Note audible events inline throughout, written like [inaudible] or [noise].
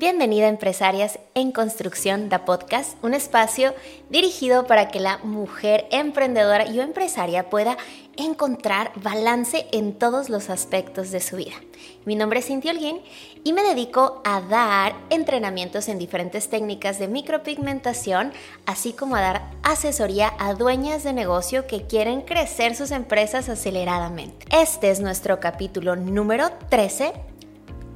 Bienvenida a Empresarias en Construcción da Podcast, un espacio dirigido para que la mujer emprendedora y empresaria pueda encontrar balance en todos los aspectos de su vida. Mi nombre es Cintia Holguín y me dedico a dar entrenamientos en diferentes técnicas de micropigmentación, así como a dar asesoría a dueñas de negocio que quieren crecer sus empresas aceleradamente. Este es nuestro capítulo número 13,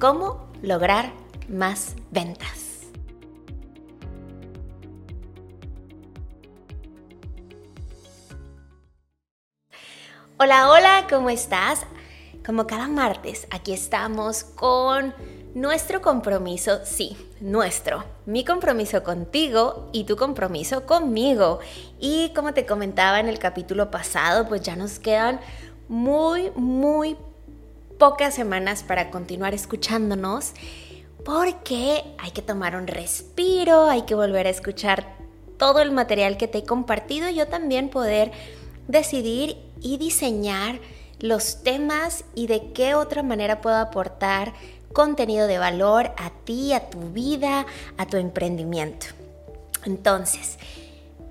cómo lograr más ventas. Hola, hola, ¿cómo estás? Como cada martes, aquí estamos con nuestro compromiso, sí, nuestro, mi compromiso contigo y tu compromiso conmigo. Y como te comentaba en el capítulo pasado, pues ya nos quedan muy, muy pocas semanas para continuar escuchándonos porque hay que tomar un respiro, hay que volver a escuchar todo el material que te he compartido y yo también poder decidir y diseñar los temas y de qué otra manera puedo aportar contenido de valor a ti, a tu vida, a tu emprendimiento. Entonces,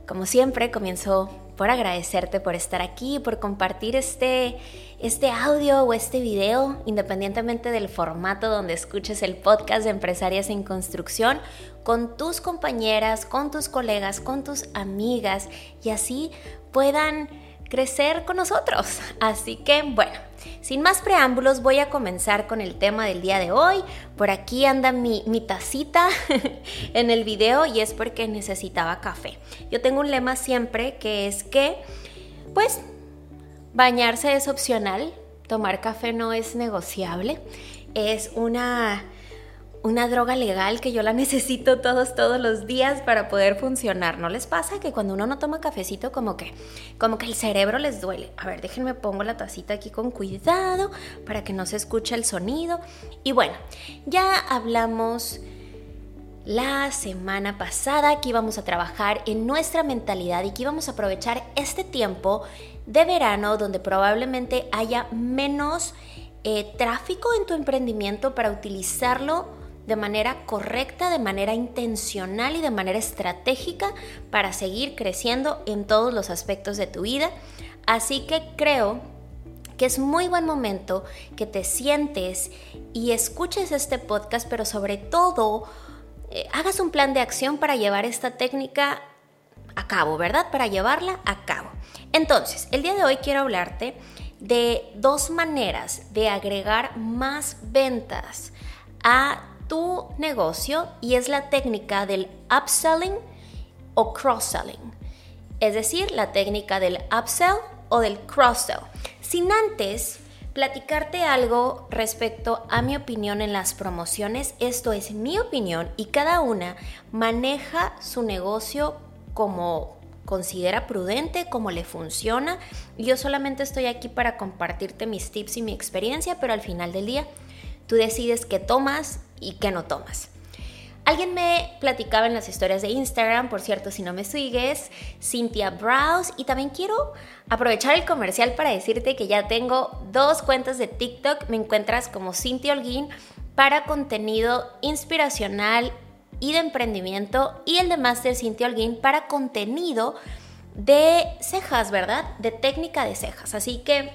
como siempre, comienzo por agradecerte por estar aquí, por compartir este, este audio o este video, independientemente del formato donde escuches el podcast de Empresarias en Construcción, con tus compañeras, con tus colegas, con tus amigas y así puedan crecer con nosotros. [laughs] Así que bueno, sin más preámbulos voy a comenzar con el tema del día de hoy. Por aquí anda mi, mi tacita [laughs] en el video y es porque necesitaba café. Yo tengo un lema siempre que es que pues bañarse es opcional, tomar café no es negociable. Es una una droga legal que yo la [laughs] necesito todos, todos los días para poder funcionar. ¿No les pasa que cuando uno no toma cafecito como que, como que el cerebro les duele? A ver, déjenme pongo la tacita aquí con cuidado para que no se escuche el sonido. Y bueno, ya hablamos la semana pasada que íbamos a trabajar en nuestra mentalidad y que íbamos a aprovechar este tiempo de verano donde probablemente haya menos eh, tráfico en tu emprendimiento para utilizarlo de manera correcta, de manera intencional y de manera estratégica para seguir creciendo en todos los aspectos de tu vida. Así que creo que es muy buen momento que te sientes y escuches este podcast, pero sobre todo eh, hagas un plan de acción para llevar esta técnica a cabo, ¿verdad? Para llevarla a cabo. Entonces, el día de hoy quiero hablarte de dos maneras de agregar más ventas a tu negocio y es la técnica del upselling o cross-selling. Es decir, la técnica del upsell o del cross-sell. Sin antes platicarte algo respecto a mi opinión en las promociones, esto es mi opinión y cada una maneja su negocio como considera prudente, como le funciona. Yo solamente estoy aquí para compartirte mis tips y mi experiencia, pero al final del día tú decides qué tomas y qué no tomas. Alguien me platicaba en las historias de Instagram, por cierto, si no me sigues, Cynthia Browse. Y también quiero aprovechar el comercial para decirte que ya tengo dos cuentas de TikTok. Me encuentras como Cynthia Holguín para contenido inspiracional y de emprendimiento. Y el de Master Cynthia Holguín para contenido de cejas, ¿verdad? De técnica de cejas. Así que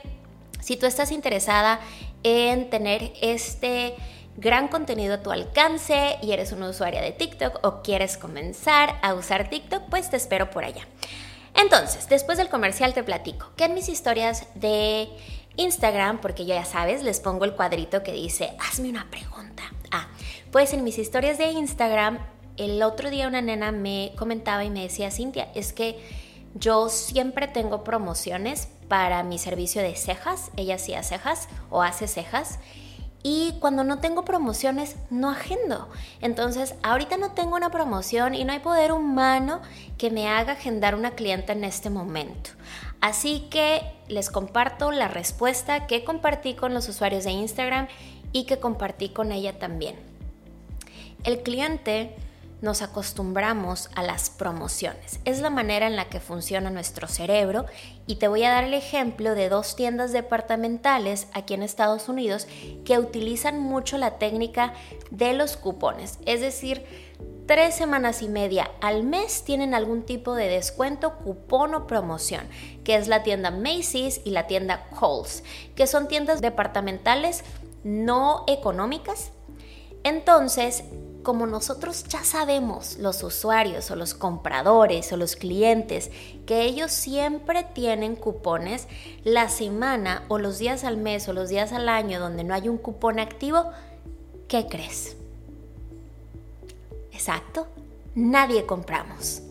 si tú estás interesada en tener este gran contenido a tu alcance y eres una usuaria de TikTok o quieres comenzar a usar TikTok, pues te espero por allá. Entonces, después del comercial te platico que en mis historias de Instagram, porque ya sabes, les pongo el cuadrito que dice, hazme una pregunta. Ah, pues en mis historias de Instagram, el otro día una nena me comentaba y me decía, Cintia, es que yo siempre tengo promociones para mi servicio de cejas, ella hacía cejas o hace cejas y cuando no tengo promociones no agendo. Entonces, ahorita no tengo una promoción y no hay poder humano que me haga agendar una clienta en este momento. Así que les comparto la respuesta que compartí con los usuarios de Instagram y que compartí con ella también. El cliente nos acostumbramos a las promociones. Es la manera en la que funciona nuestro cerebro y te voy a dar el ejemplo de dos tiendas departamentales aquí en Estados Unidos que utilizan mucho la técnica de los cupones. Es decir, tres semanas y media al mes tienen algún tipo de descuento, cupón o promoción, que es la tienda Macy's y la tienda Kohl's, que son tiendas departamentales no económicas. Entonces, como nosotros ya sabemos, los usuarios o los compradores o los clientes, que ellos siempre tienen cupones, la semana o los días al mes o los días al año donde no hay un cupón activo, ¿qué crees? Exacto, nadie compramos.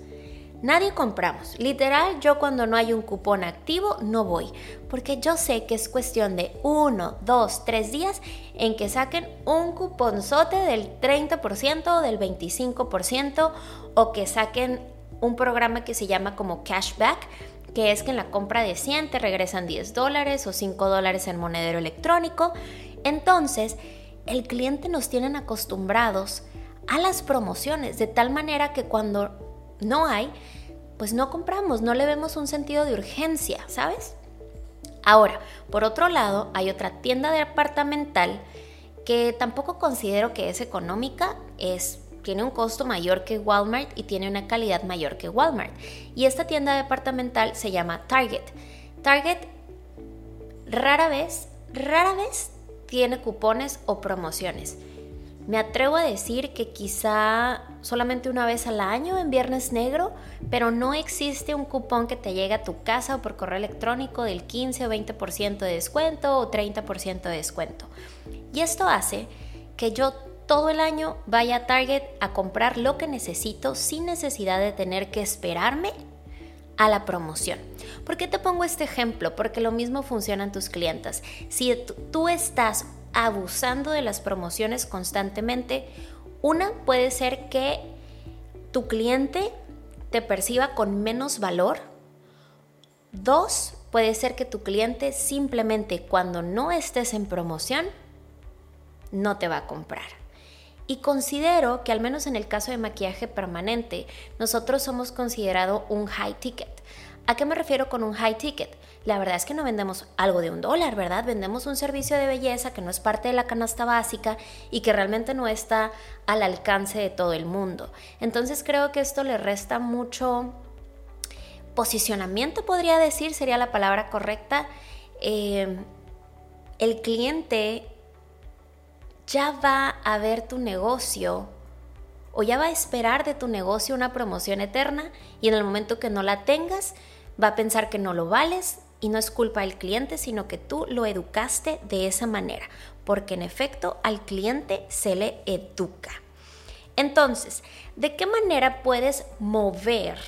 Nadie compramos. Literal, yo cuando no hay un cupón activo no voy, porque yo sé que es cuestión de uno, dos, tres días en que saquen un cuponzote del 30% o del 25% o que saquen un programa que se llama como cashback, que es que en la compra de 100 te regresan 10 dólares o 5 dólares en monedero electrónico. Entonces, el cliente nos tienen acostumbrados a las promociones, de tal manera que cuando no hay, pues no compramos, no le vemos un sentido de urgencia, ¿sabes? Ahora, por otro lado, hay otra tienda departamental que tampoco considero que es económica, es tiene un costo mayor que Walmart y tiene una calidad mayor que Walmart. Y esta tienda departamental se llama Target. Target rara vez, rara vez tiene cupones o promociones. Me atrevo a decir que quizá solamente una vez al año en Viernes Negro, pero no existe un cupón que te llegue a tu casa o por correo electrónico del 15 o 20% de descuento o 30% de descuento. Y esto hace que yo todo el año vaya a Target a comprar lo que necesito sin necesidad de tener que esperarme a la promoción. ¿Por qué te pongo este ejemplo? Porque lo mismo funciona en tus clientes. Si tú estás abusando de las promociones constantemente, una puede ser que tu cliente te perciba con menos valor. Dos, puede ser que tu cliente simplemente cuando no estés en promoción, no te va a comprar. Y considero que al menos en el caso de maquillaje permanente, nosotros somos considerado un high ticket. ¿A qué me refiero con un high ticket? la verdad es que no vendemos algo de un dólar, ¿verdad? Vendemos un servicio de belleza que no es parte de la canasta básica y que realmente no está al alcance de todo el mundo. Entonces creo que esto le resta mucho posicionamiento, podría decir, sería la palabra correcta. Eh, el cliente ya va a ver tu negocio o ya va a esperar de tu negocio una promoción eterna y en el momento que no la tengas, va a pensar que no lo vales y no es culpa del cliente, sino que tú lo educaste de esa manera, porque en efecto al cliente se le educa. Entonces, ¿de qué manera puedes mover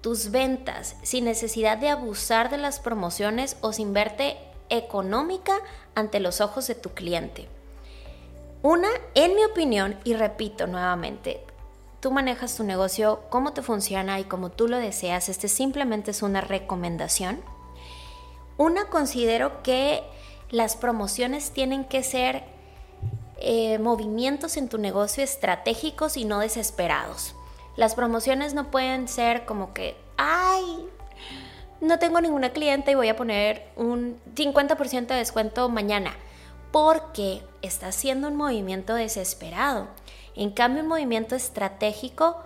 tus ventas sin necesidad de abusar de las promociones o sin verte económica ante los ojos de tu cliente? Una, en mi opinión, y repito nuevamente, tú manejas tu negocio, cómo te funciona y como tú lo deseas, este simplemente es una recomendación una, considero que las promociones tienen que ser eh, movimientos en tu negocio estratégicos y no desesperados. Las promociones no pueden ser como que, ay, no tengo ninguna cliente y voy a poner un 50% de descuento mañana, porque está haciendo un movimiento desesperado. En cambio, un movimiento estratégico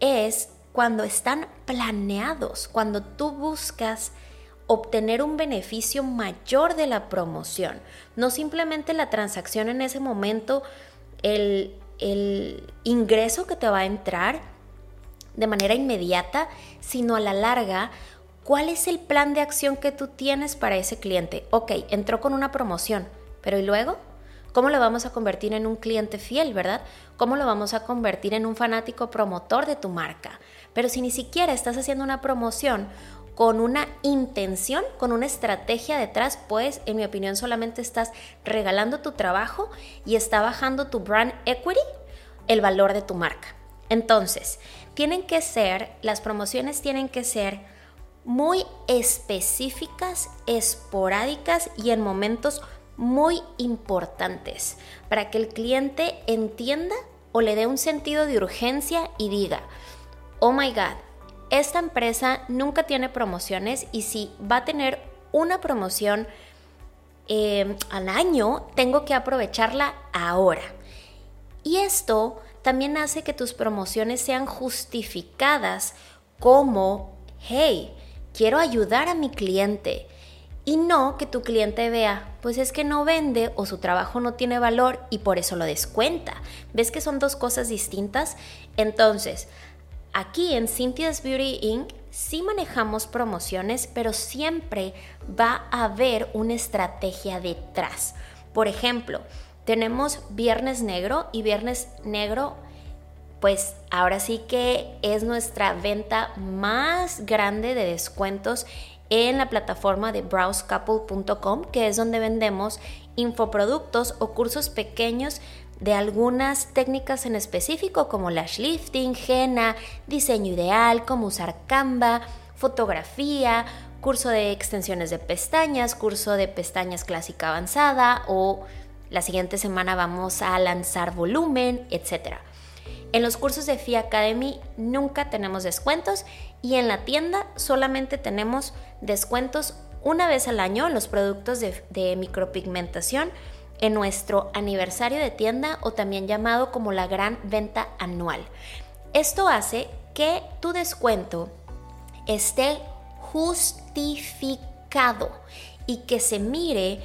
es cuando están planeados, cuando tú buscas obtener un beneficio mayor de la promoción. No simplemente la transacción en ese momento, el, ingreso que te va a entrar de manera inmediata, sino a la larga, ¿cuál es el plan de acción que tú tienes para ese cliente? Ok, entró con una promoción, pero ¿y luego? ¿Cómo lo vamos a convertir en un cliente fiel, verdad? ¿Cómo lo vamos a convertir en un fanático promotor de tu marca? Pero si ni siquiera estás haciendo una promoción con una intención, con una estrategia detrás, pues en mi opinión solamente estás regalando tu trabajo y está bajando tu brand equity, el valor de tu marca. Entonces, tienen que ser, las promociones tienen que ser muy específicas, esporádicas y en momentos muy importantes para que el cliente entienda o le dé un sentido de urgencia y diga, oh my god, esta empresa nunca tiene promociones y si va a tener una promoción eh, al año, tengo que aprovecharla ahora. Y esto también hace que tus promociones sean justificadas como, hey, quiero ayudar a mi cliente. Y no que tu cliente vea, pues es que no vende o su trabajo no tiene valor y por eso lo descuenta. ¿Ves que son dos cosas distintas? Entonces, aquí en Cynthia's Beauty Inc. sí manejamos promociones, pero siempre va a haber una estrategia detrás. Por ejemplo, tenemos Viernes Negro y Viernes Negro pues ahora sí que es nuestra venta más grande de descuentos en la plataforma de browsecouple.com, que es donde vendemos infoproductos o cursos pequeños de algunas técnicas en específico como lash lifting, henna, diseño ideal, cómo usar Canva, fotografía, curso de extensiones de pestañas, curso de pestañas clásica avanzada o la siguiente semana vamos a lanzar volumen, etc. En los cursos de FI Academy nunca tenemos descuentos y en la tienda solamente tenemos descuentos una vez al año en los productos de, de micropigmentación en nuestro aniversario de tienda o también llamado como la gran venta anual. Esto hace que tu descuento esté justificado y que se mire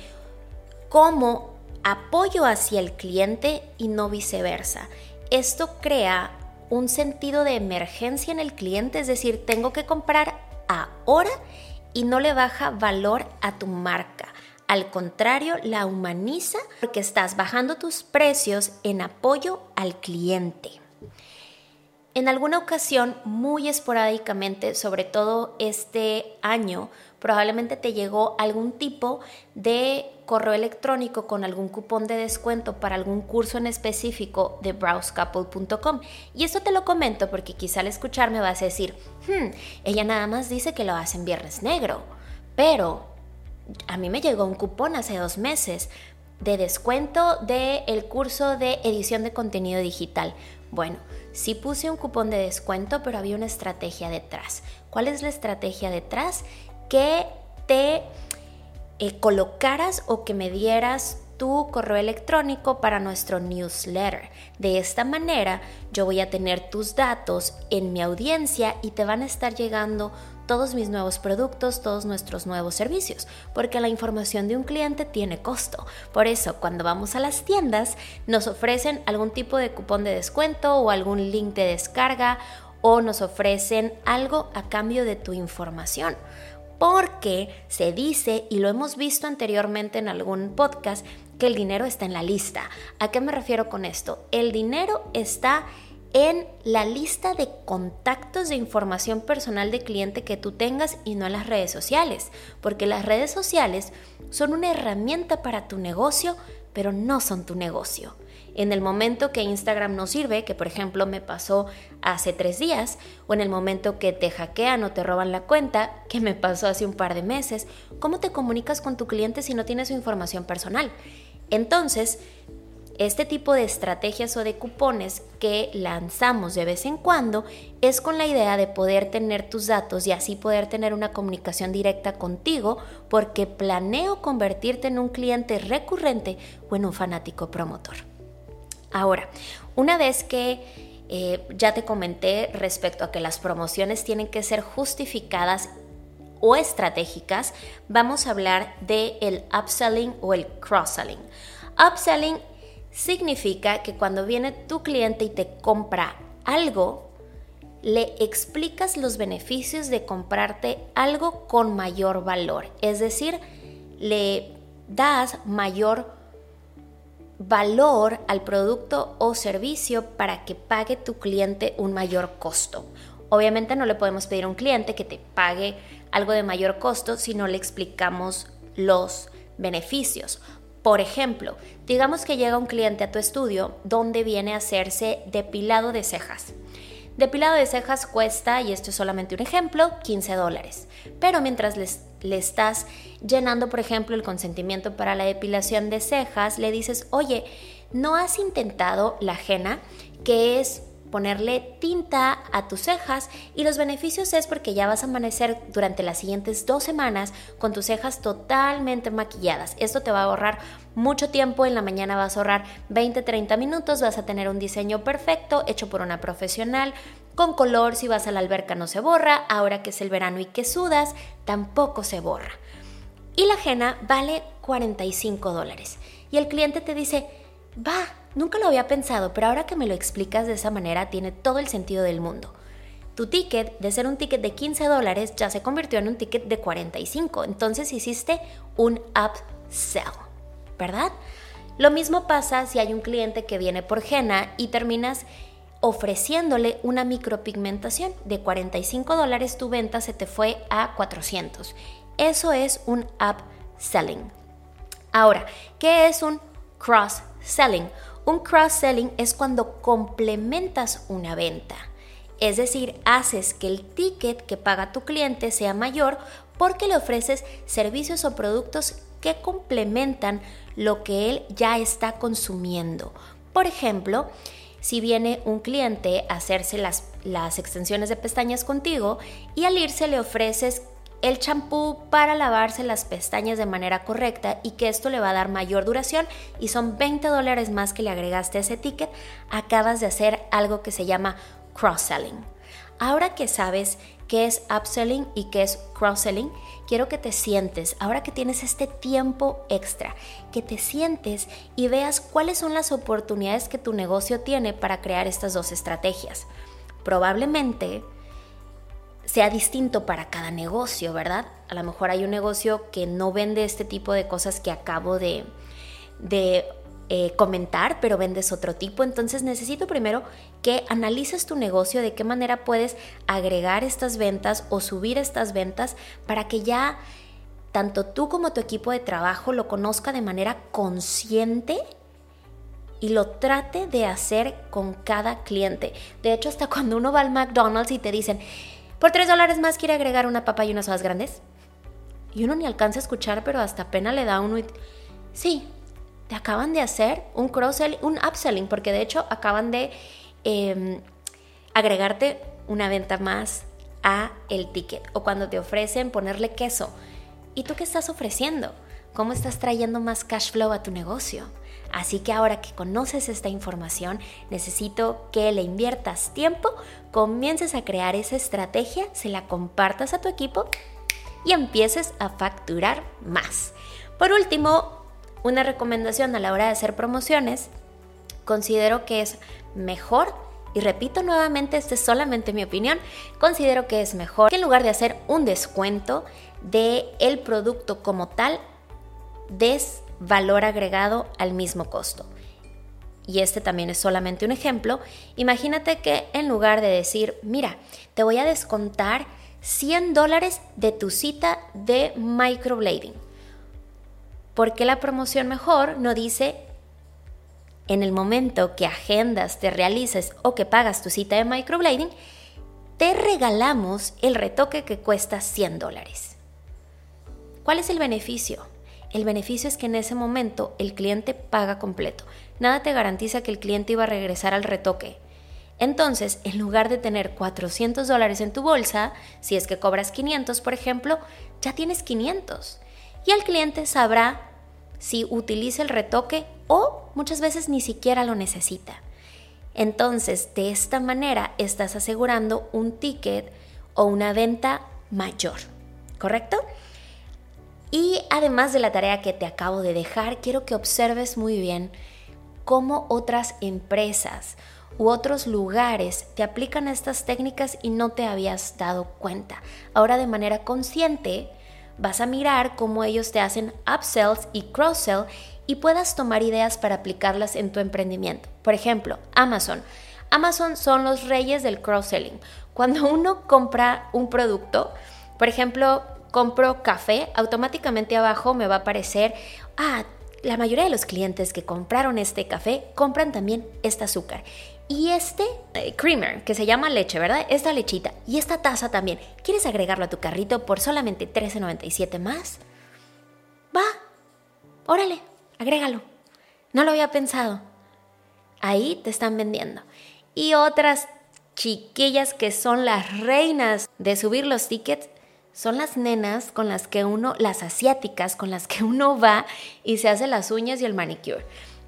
como apoyo hacia el cliente y no viceversa. Esto crea un sentido de emergencia en el cliente, es decir, tengo que comprar ahora y no le baja valor a tu marca. Al contrario, la humaniza porque estás bajando tus precios en apoyo al cliente. En alguna ocasión, muy esporádicamente, sobre todo este año, probablemente te llegó algún tipo de correo electrónico con algún cupón de descuento para algún curso en específico de browsecouple.com. Y esto te lo comento porque quizá al escucharme vas a decir, hmm, ella nada más dice que lo hace en Viernes Negro, pero a mí me llegó un cupón hace dos meses de descuento del el curso de edición de contenido digital. Bueno, sí puse un cupón de descuento, pero había una estrategia detrás. ¿Cuál es la estrategia detrás? Que te eh, colocaras o que me dieras tu correo electrónico para nuestro newsletter. De esta manera yo voy a tener tus datos en mi audiencia y te van a estar llegando todos mis nuevos productos, todos nuestros nuevos servicios, porque la información de un cliente tiene costo. Por eso, cuando vamos a las tiendas, nos ofrecen algún tipo de cupón de descuento o algún link de descarga o nos ofrecen algo a cambio de tu información. Porque se dice, y lo hemos visto anteriormente en algún podcast, que el dinero está en la lista. ¿A qué me refiero con esto? El dinero está en la lista de contactos de información personal de cliente que tú tengas y no en las redes sociales, porque las redes sociales son una herramienta para tu negocio, pero no son tu negocio. En el momento que Instagram no sirve, que por ejemplo me pasó hace tres días, o en el momento que te hackean o te roban la cuenta, que me pasó hace un par de meses, ¿cómo te comunicas con tu cliente si no tienes su información personal? Entonces, este tipo de estrategias o de cupones que lanzamos de vez en cuando es con la idea de poder tener tus datos y así poder tener una comunicación directa contigo porque planeo convertirte en un cliente recurrente o en un fanático promotor. Ahora, una vez que eh, ya te comenté respecto a que las promociones tienen que ser justificadas o estratégicas, vamos a hablar de el upselling o el cross-selling. Upselling significa que cuando viene tu cliente y te compra algo, le explicas los beneficios de comprarte algo con mayor valor. Es decir, le das mayor valor al producto o servicio para que pague tu cliente un mayor costo. Obviamente no le podemos pedir a un cliente que te pague algo de mayor costo si no le explicamos los beneficios. Por ejemplo, digamos que llega un cliente a tu estudio donde viene a hacerse depilado de cejas. Depilado de cejas cuesta, y esto es solamente un ejemplo, 15 dólares. Pero mientras le estás llenando, por ejemplo, el consentimiento para la depilación de cejas, le dices, oye, ¿No has intentado la ajena, que es ponerle tinta a tus cejas y los beneficios es porque ya vas a amanecer durante las siguientes dos semanas con tus cejas totalmente maquilladas. Esto te va a ahorrar mucho tiempo, en la mañana vas a ahorrar 20-30 minutos, vas a tener un diseño perfecto hecho por una profesional, con color, si vas a la alberca no se borra, ahora que es el verano y que sudas, tampoco se borra. Y la ajena vale 45 dólares. Y el cliente te dice, va, Nunca lo había pensado, pero ahora que me lo explicas de esa manera tiene todo el sentido del mundo. Tu ticket, de ser un ticket de 15 dólares, ya se convirtió en un ticket de 45. Entonces hiciste un upsell, ¿verdad? Lo mismo pasa si hay un cliente que viene por Jena y terminas ofreciéndole una micropigmentación. De 45 dólares tu venta se te fue a 400. Eso es un upselling. Ahora, ¿qué es un cross-selling? Un cross-selling es cuando complementas una venta. Es decir, haces que el ticket que paga tu cliente sea mayor porque le ofreces servicios o productos que complementan lo que él ya está consumiendo. Por ejemplo, si viene un cliente a hacerse las, las extensiones de pestañas contigo y al irse le ofreces el champú para lavarse las pestañas de manera correcta y que esto le va a dar mayor duración y son 20 dólares más que le agregaste a ese ticket, acabas de hacer algo que se llama cross-selling. Ahora que sabes qué es upselling y qué es cross-selling, quiero que te sientes, ahora que tienes este tiempo extra, que te sientes y veas cuáles son las oportunidades que tu negocio tiene para crear estas dos estrategias. Probablemente sea distinto para cada negocio, ¿verdad? A lo mejor hay un negocio que no vende este tipo de cosas que acabo de, eh, comentar, pero vendes otro tipo. Entonces necesito primero que analices tu negocio, de qué manera puedes agregar estas ventas o subir estas ventas para que ya tanto tú como tu equipo de trabajo lo conozca de manera consciente y lo trate de hacer con cada cliente. De hecho, hasta cuando uno va al McDonald's y te dicen, por 3 dólares más quiere agregar una papa y unas hojas grandes. Y uno ni alcanza a escuchar, pero hasta pena le da uno. Sí, te acaban de hacer un cross-selling, un upselling, porque de hecho acaban de em, agregarte una venta más a el ticket. O cuando te ofrecen ponerle queso. ¿Y tú qué estás ofreciendo? ¿Cómo estás trayendo más cash flow a tu negocio? Así que ahora que conoces esta información, necesito que le inviertas tiempo, comiences a crear esa estrategia, se la compartas a tu equipo y empieces a facturar más. Por último, una recomendación a la hora de hacer promociones, considero que es mejor y repito nuevamente, esta es solamente mi opinión, considero que es mejor que en lugar de hacer un descuento de el producto como tal, des valor agregado al mismo costo. Y este también es solamente un ejemplo. Imagínate que en lugar de decir, mira, te voy a descontar 100 dólares de tu cita de microblading. ¿Por qué la promoción mejor no dice en el momento que agendas, te realices o que pagas tu cita de microblading, te regalamos el retoque que cuesta 100 dólares? ¿Cuál es el beneficio? El beneficio es que en ese momento el cliente paga completo. Nada te garantiza que el cliente iba a regresar al retoque. Entonces, en lugar de tener 400 dólares en tu bolsa, si es que cobras 500, por ejemplo, ya tienes 500. Y el cliente sabrá si utiliza el retoque o muchas veces ni siquiera lo necesita. Entonces, de esta manera estás asegurando un ticket o una venta mayor, ¿correcto? Y además de la tarea que te acabo de dejar, quiero que observes muy bien cómo otras empresas u otros lugares te aplican estas técnicas y no te habías dado cuenta. Ahora de manera consciente vas a mirar cómo ellos te hacen upsells y cross-sell y puedas tomar ideas para aplicarlas en tu emprendimiento. Por ejemplo, Amazon. Amazon son los reyes del cross-selling. Cuando uno compra un producto, por ejemplo, compro café, automáticamente abajo me va a aparecer, ah, la mayoría de los clientes que compraron este café compran también este azúcar. Y este eh, creamer, que se llama leche, ¿verdad? Esta lechita y esta taza también. ¿Quieres agregarlo a tu carrito por solamente $13.97 más? Va, órale, agrégalo. No lo había pensado. ahí te están vendiendo. Y otras chiquillas que son las reinas de subir los tickets son las nenas con las que uno, las asiáticas con las que uno va y se hace las uñas y el manicure.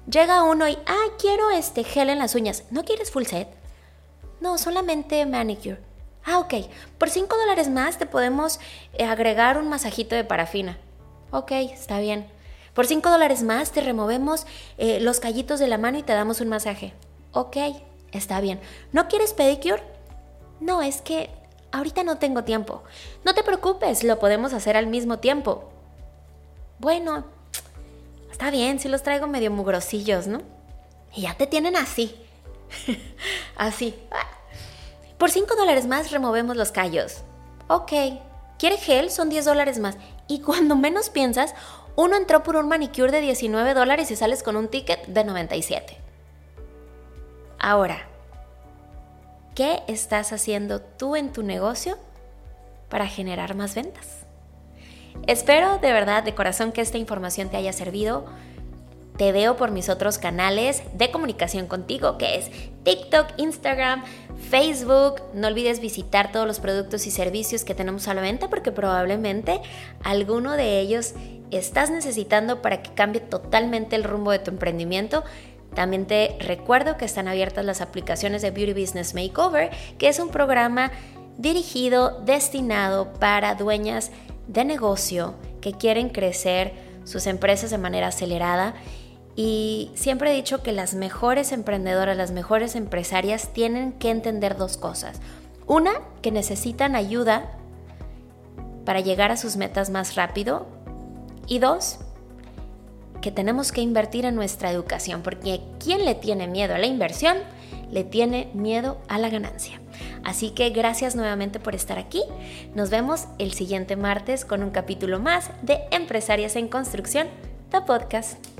Llega uno y, ah, quiero este gel en las uñas. ¿No quieres full set? No, solamente manicure. Ah, ok. Por 5 dólares más te podemos eh, agregar un masajito de parafina. Ok, está bien. Por 5 dólares más te removemos eh, los callitos de la mano y te damos un masaje. Ok, está bien. ¿No quieres pedicure? No, es que ahorita no tengo tiempo. No te preocupes, lo podemos hacer al mismo tiempo. Bueno, está bien, si los traigo medio mugrosillos, ¿no? Y ya te tienen así. [laughs] así. Por 5 dólares más removemos los callos. Ok. ¿Quiere gel? Son 10 dólares más. Y cuando menos piensas, uno entró por un manicure de 19 dólares y sales con un ticket de 97. Ahora, ¿qué estás haciendo tú en tu negocio para generar más ventas? Espero de verdad, de corazón, que esta información te haya servido. Te veo por mis otros canales de comunicación contigo, que es TikTok, Instagram, Facebook. No olvides visitar todos los productos y servicios que tenemos a la venta porque probablemente alguno de ellos estás necesitando para que cambie totalmente el rumbo de tu emprendimiento. También te recuerdo que están abiertas las aplicaciones de Beauty Business Makeover, que es un programa dirigido, destinado para dueñas de negocio que quieren crecer sus empresas de manera acelerada. Y siempre he dicho que las mejores emprendedoras, las mejores empresarias tienen que entender dos cosas. Una, que necesitan ayuda para llegar a sus metas más rápido. Y dos, que tenemos que invertir en nuestra educación, porque quien le tiene miedo a la inversión, le tiene miedo a la ganancia. Así que gracias nuevamente por estar aquí. Nos vemos el siguiente martes con un capítulo más de Empresarias en Construcción, The Podcast.